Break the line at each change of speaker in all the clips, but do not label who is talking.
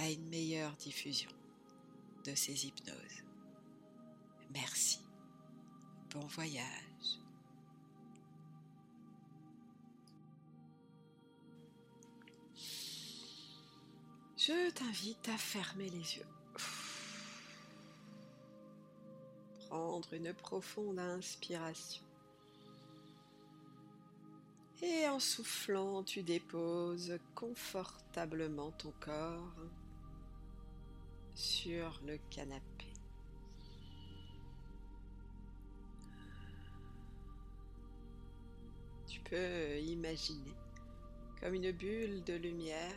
à une meilleure diffusion de ces hypnoses. Merci. Bon voyage. Je t'invite à fermer les yeux. Prendre une profonde inspiration. Et en soufflant, tu déposes confortablement ton corps sur le canapé. Tu peux imaginer comme une bulle de lumière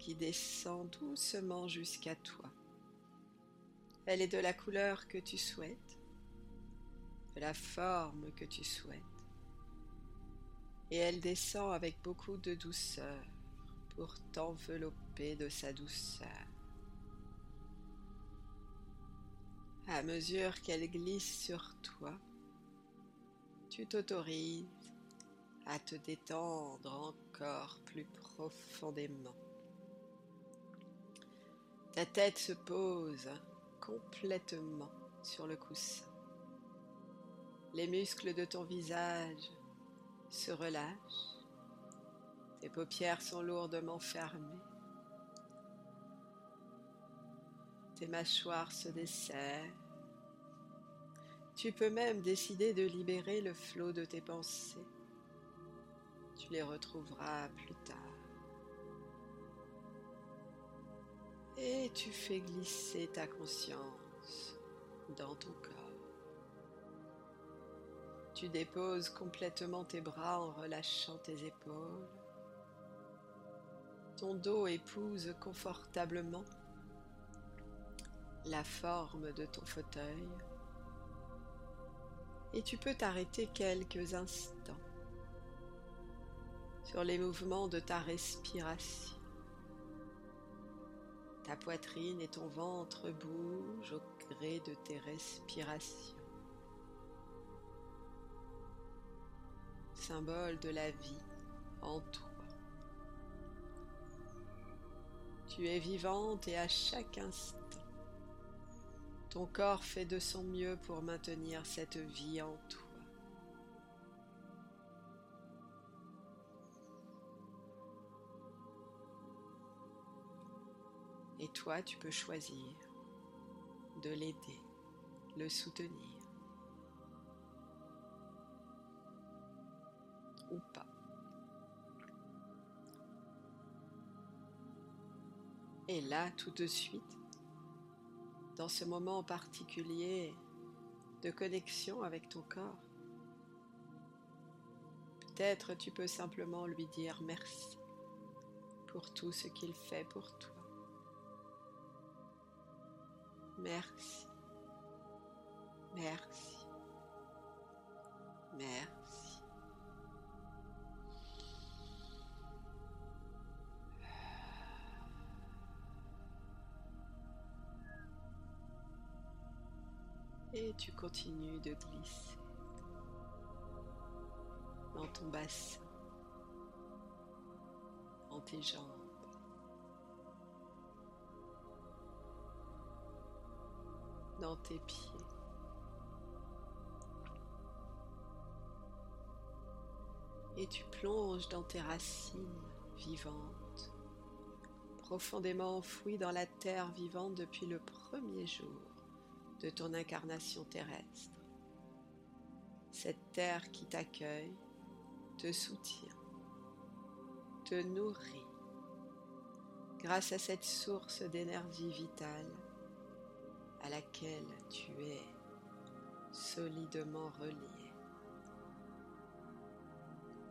qui descend doucement jusqu'à toi. Elle est de la couleur que tu souhaites, de la forme que tu souhaites, et elle descend avec beaucoup de douceur pour t'envelopper de sa douceur. À mesure qu'elle glisse sur toi, tu t'autorises à te détendre encore plus profondément. Ta tête se pose complètement sur le coussin. Les muscles de ton visage se relâchent. Tes paupières sont lourdement fermées. Tes mâchoires se desserrent. Tu peux même décider de libérer le flot de tes pensées. Tu les retrouveras plus tard. Et tu fais glisser ta conscience dans ton corps. Tu déposes complètement tes bras en relâchant tes épaules. Ton dos épouse confortablement la forme de ton fauteuil et tu peux t'arrêter quelques instants sur les mouvements de ta respiration. Ta poitrine et ton ventre bougent au gré de tes respirations. Symbole de la vie en toi. Tu es vivante et à chaque instant, ton corps fait de son mieux pour maintenir cette vie en toi. Et toi, tu peux choisir de l'aider, le soutenir ou pas. Et là, tout de suite, dans ce moment particulier de connexion avec ton corps. Peut-être tu peux simplement lui dire merci pour tout ce qu'il fait pour toi. Merci. Merci. Merci. Et tu continues de glisser dans ton bassin, dans tes jambes. dans tes pieds. Et tu plonges dans tes racines vivantes, profondément enfouies dans la terre vivante depuis le premier jour de ton incarnation terrestre. Cette terre qui t'accueille, te soutient, te nourrit grâce à cette source d'énergie vitale à laquelle tu es solidement relié.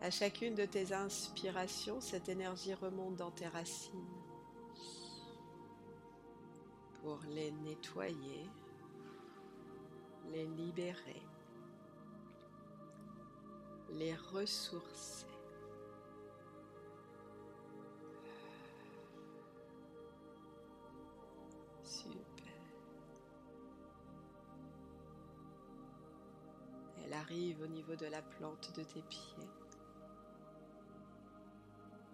À chacune de tes inspirations, cette énergie remonte dans tes racines pour les nettoyer, les libérer, les ressourcer. Super. Elle arrive au niveau de la plante de tes pieds.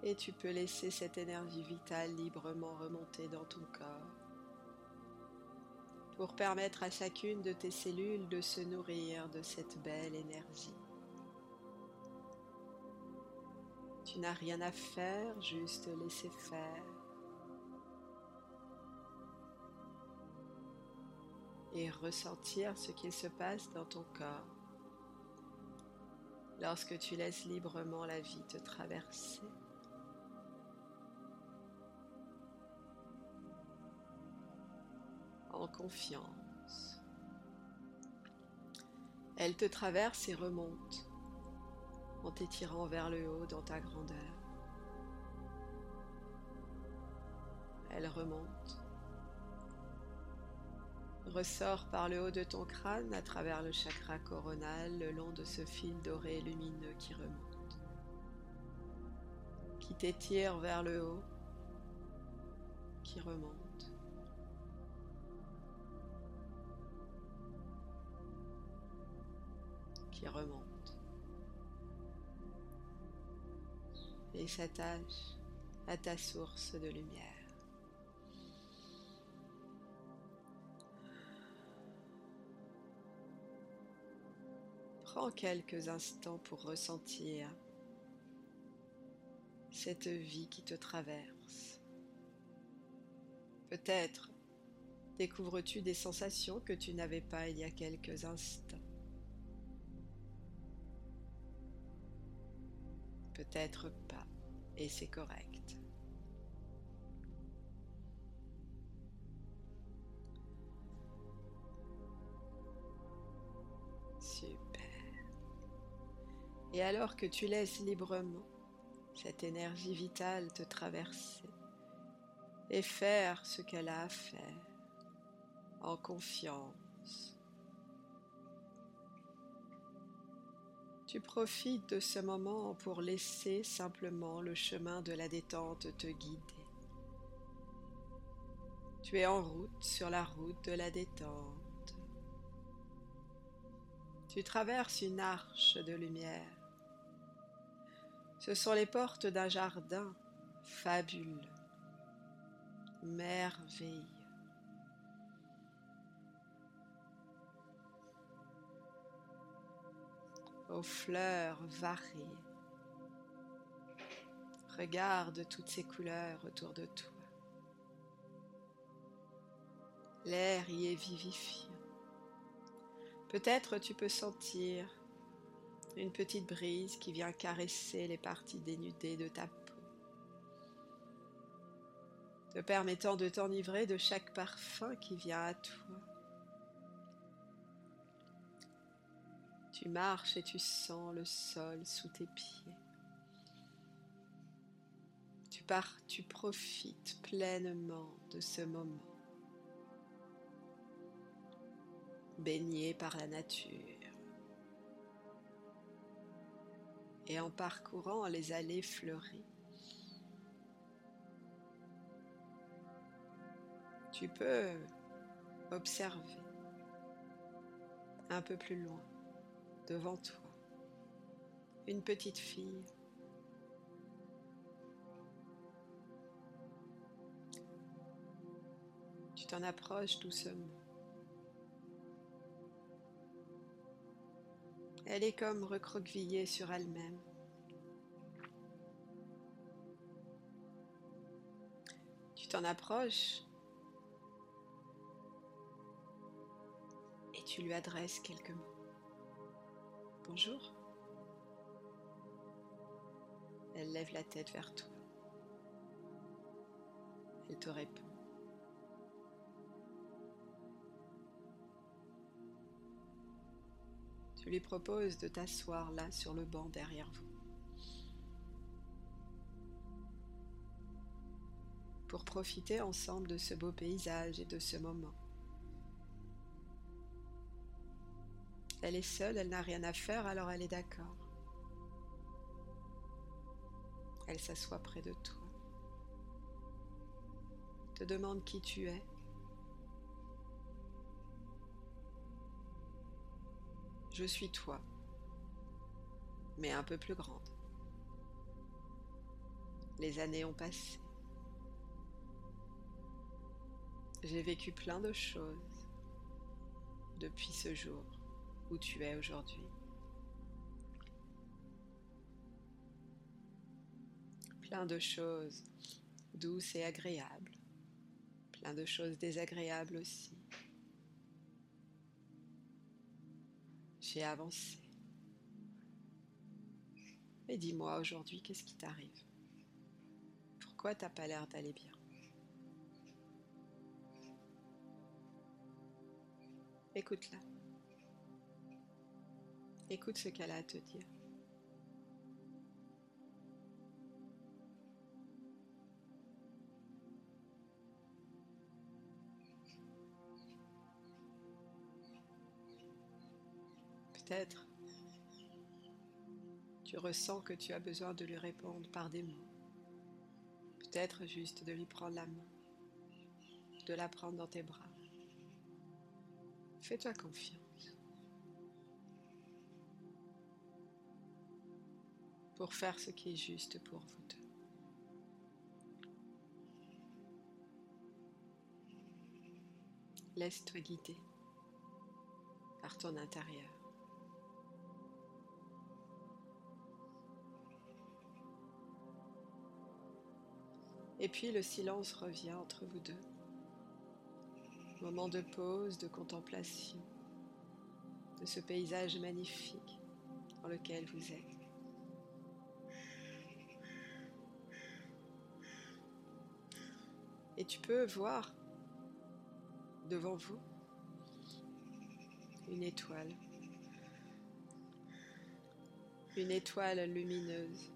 Et tu peux laisser cette énergie vitale librement remonter dans ton corps pour permettre à chacune de tes cellules de se nourrir de cette belle énergie. Tu n'as rien à faire, juste laisser faire. Et ressentir ce qu'il se passe dans ton corps lorsque tu laisses librement la vie te traverser. Confiance. Elle te traverse et remonte en t'étirant vers le haut dans ta grandeur. Elle remonte, ressort par le haut de ton crâne à travers le chakra coronal le long de ce fil doré lumineux qui remonte, qui t'étire vers le haut, qui remonte. Remonte. et s'attache à ta source de lumière. Prends quelques instants pour ressentir cette vie qui te traverse. Peut-être découvres-tu des sensations que tu n'avais pas il y a quelques instants. Peut-être pas, et c'est correct. Super. Et alors que tu laisses librement cette énergie vitale te traverser et faire ce qu'elle a à faire en confiance, Tu profites de ce moment pour laisser simplement le chemin de la détente te guider. Tu es en route sur la route de la détente. Tu traverses une arche de lumière. Ce sont les portes d'un jardin fabuleux, merveilleux. Aux fleurs variées. Regarde toutes ces couleurs autour de toi. L'air y est vivifiant. Peut-être tu peux sentir une petite brise qui vient caresser les parties dénudées de ta peau, te permettant de t'enivrer de chaque parfum qui vient à toi. Tu marches et tu sens le sol sous tes pieds. Tu pars, tu profites pleinement de ce moment, baigné par la nature. Et en parcourant les allées fleuries, tu peux observer un peu plus loin devant toi une petite fille. Tu t'en approches doucement. Elle est comme recroquevillée sur elle-même. Tu t'en approches et tu lui adresses quelques mots. Bonjour. Elle lève la tête vers toi. Elle te répond. Tu lui proposes de t'asseoir là sur le banc derrière vous. pour profiter ensemble de ce beau paysage et de ce moment. Elle est seule, elle n'a rien à faire, alors elle est d'accord. Elle s'assoit près de toi, te demande qui tu es. Je suis toi, mais un peu plus grande. Les années ont passé. J'ai vécu plein de choses depuis ce jour où tu es aujourd'hui. Plein de choses douces et agréables. Plein de choses désagréables aussi. J'ai avancé. Et dis-moi aujourd'hui, qu'est-ce qui t'arrive? Pourquoi t'as pas l'air d'aller bien? Écoute-la. Écoute ce qu'elle a à te dire. Peut-être tu ressens que tu as besoin de lui répondre par des mots. Peut-être juste de lui prendre la main, de la prendre dans tes bras. Fais-toi confiance. Pour faire ce qui est juste pour vous deux. Laisse-toi guider par ton intérieur. Et puis le silence revient entre vous deux. Moment de pause, de contemplation de ce paysage magnifique dans lequel vous êtes. Et tu peux voir devant vous une étoile, une étoile lumineuse.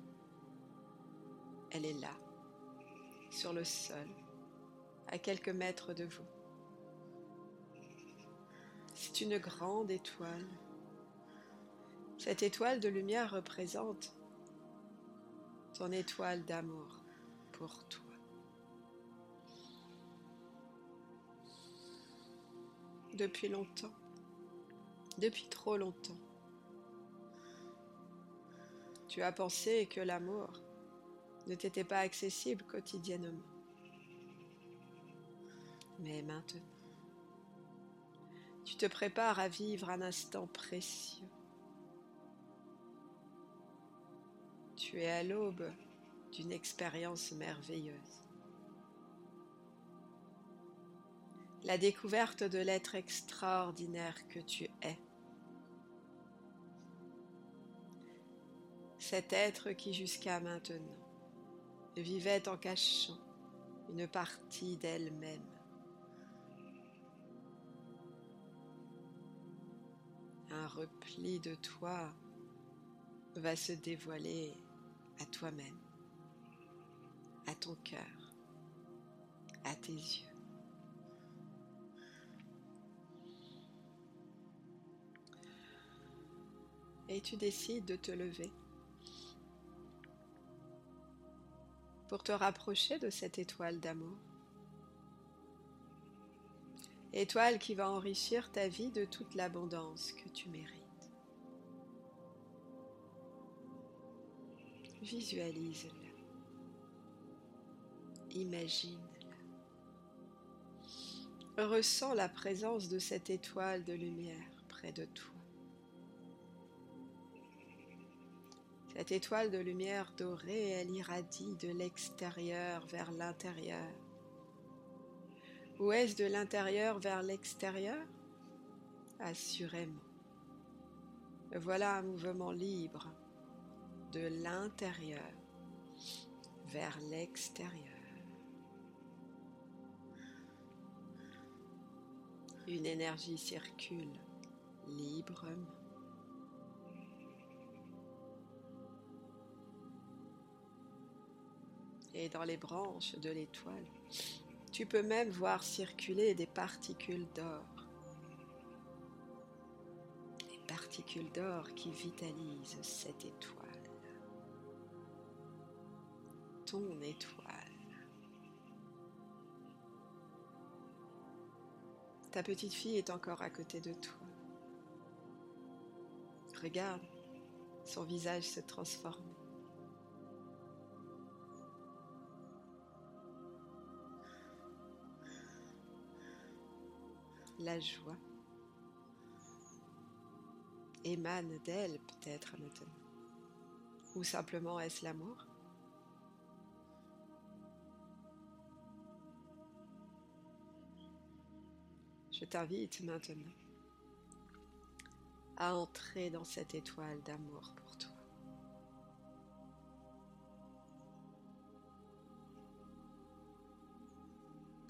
Elle est là, sur le sol, à quelques mètres de vous. C'est une grande étoile. Cette étoile de lumière représente ton étoile d'amour pour toi. Depuis longtemps, depuis trop longtemps, tu as pensé que l'amour ne t'était pas accessible quotidiennement. Mais maintenant, tu te prépares à vivre un instant précieux. Tu es à l'aube d'une expérience merveilleuse. La découverte de l'être extraordinaire que tu es. Cet être qui jusqu'à maintenant vivait en cachant une partie d'elle-même un repli de toi va se dévoiler à toi-même, à ton cœur, à tes yeux. Et tu décides de te lever pour te rapprocher de cette étoile d'amour. Étoile qui va enrichir ta vie de toute l'abondance que tu mérites. Visualise-la. Imagine-la. Ressens la présence de cette étoile de lumière près de toi. Cette étoile de lumière dorée, elle irradie de l'extérieur vers l'intérieur ou est-ce de l'intérieur vers l'extérieur? Assurément. Voilà un mouvement libre de l'intérieur vers l'extérieur. Une énergie circule librement. Et dans les branches de l'étoile, tu peux même voir circuler des particules d'or. Des particules d'or qui vitalisent cette étoile. Ton étoile. Ta petite fille est encore à côté de toi. Regarde, son visage se transforme. La joie émane d'elle peut-être maintenant. Ou simplement est-ce l'amour? Je t'invite maintenant à entrer dans cette étoile d'amour pour toi.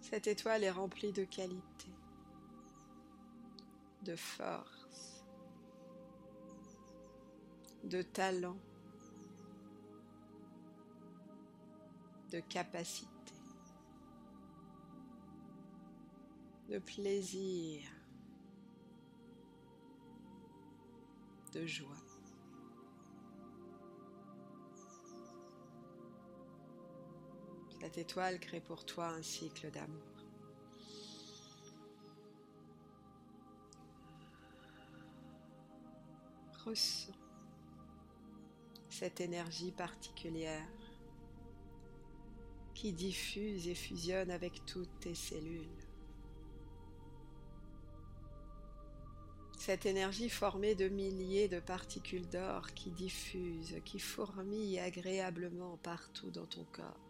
Cette étoile est remplie de qualité, de force, de talent, de capacité. de plaisir, de joie. Cette étoile crée pour toi un cycle d'amour. Cette énergie particulière qui diffuse et fusionne avec toutes tes cellules. Cette énergie formée de milliers de particules d'or qui diffusent, qui fourmillent agréablement partout dans ton corps.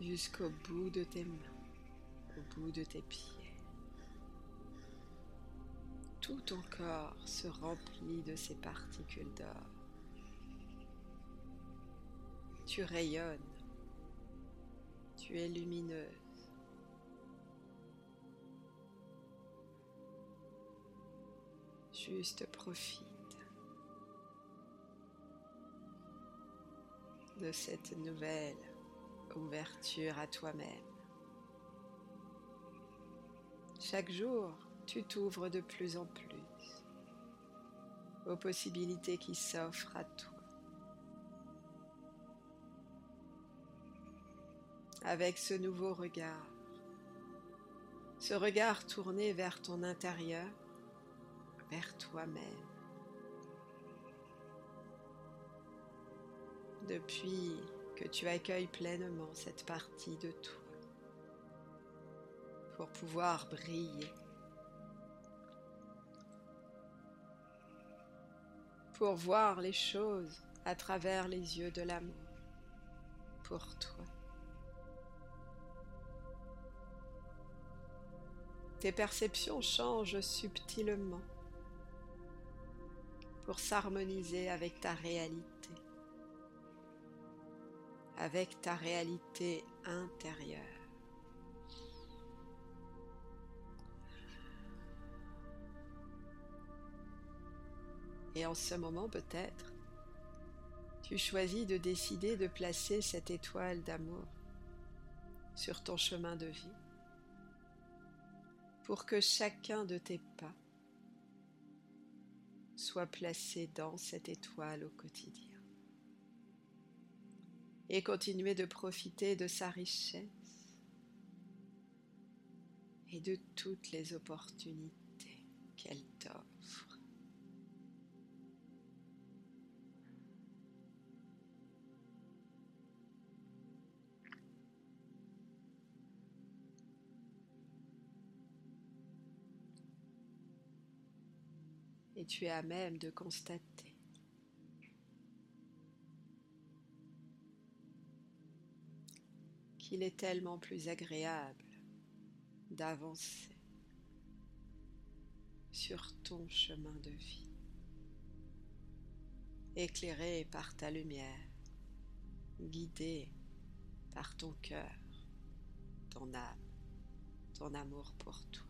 Jusqu'au bout de tes mains, au bout de tes pieds. Tout ton corps se remplit de ces particules d'or. Tu rayonnes. Tu es lumineuse. Juste profite de cette nouvelle ouverture à toi-même. Chaque jour, tu t'ouvres de plus en plus aux possibilités qui s'offrent à toi. Avec ce nouveau regard, ce regard tourné vers ton intérieur, vers toi-même. Depuis que tu accueilles pleinement cette partie de toi pour pouvoir briller, pour voir les choses à travers les yeux de l'amour pour toi. Tes perceptions changent subtilement pour s'harmoniser avec ta réalité, avec ta réalité intérieure. Et en ce moment peut-être, tu choisis de décider de placer cette étoile d'amour sur ton chemin de vie pour que chacun de tes pas soit placé dans cette étoile au quotidien. Et continuer de profiter de sa richesse et de toutes les opportunités qu'elle t'offre. Et tu es à même de constater qu'il est tellement plus agréable d'avancer sur ton chemin de vie, éclairé par ta lumière, guidé par ton cœur, ton âme, ton amour pour toi.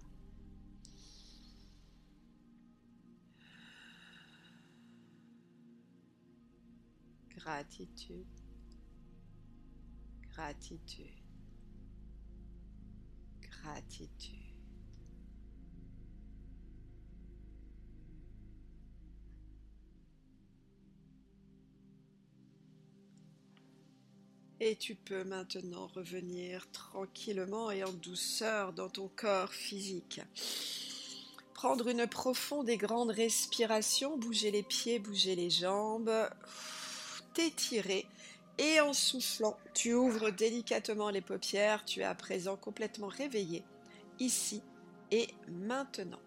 Gratitude. Gratitude. Gratitude. Et tu peux maintenant revenir tranquillement et en douceur dans ton corps physique. Prendre une profonde et grande respiration, bouger les pieds, bouger les jambes, t'étirer et en soufflant, tu ouvres délicatement les paupières, tu es à présent complètement réveillé, ici et maintenant.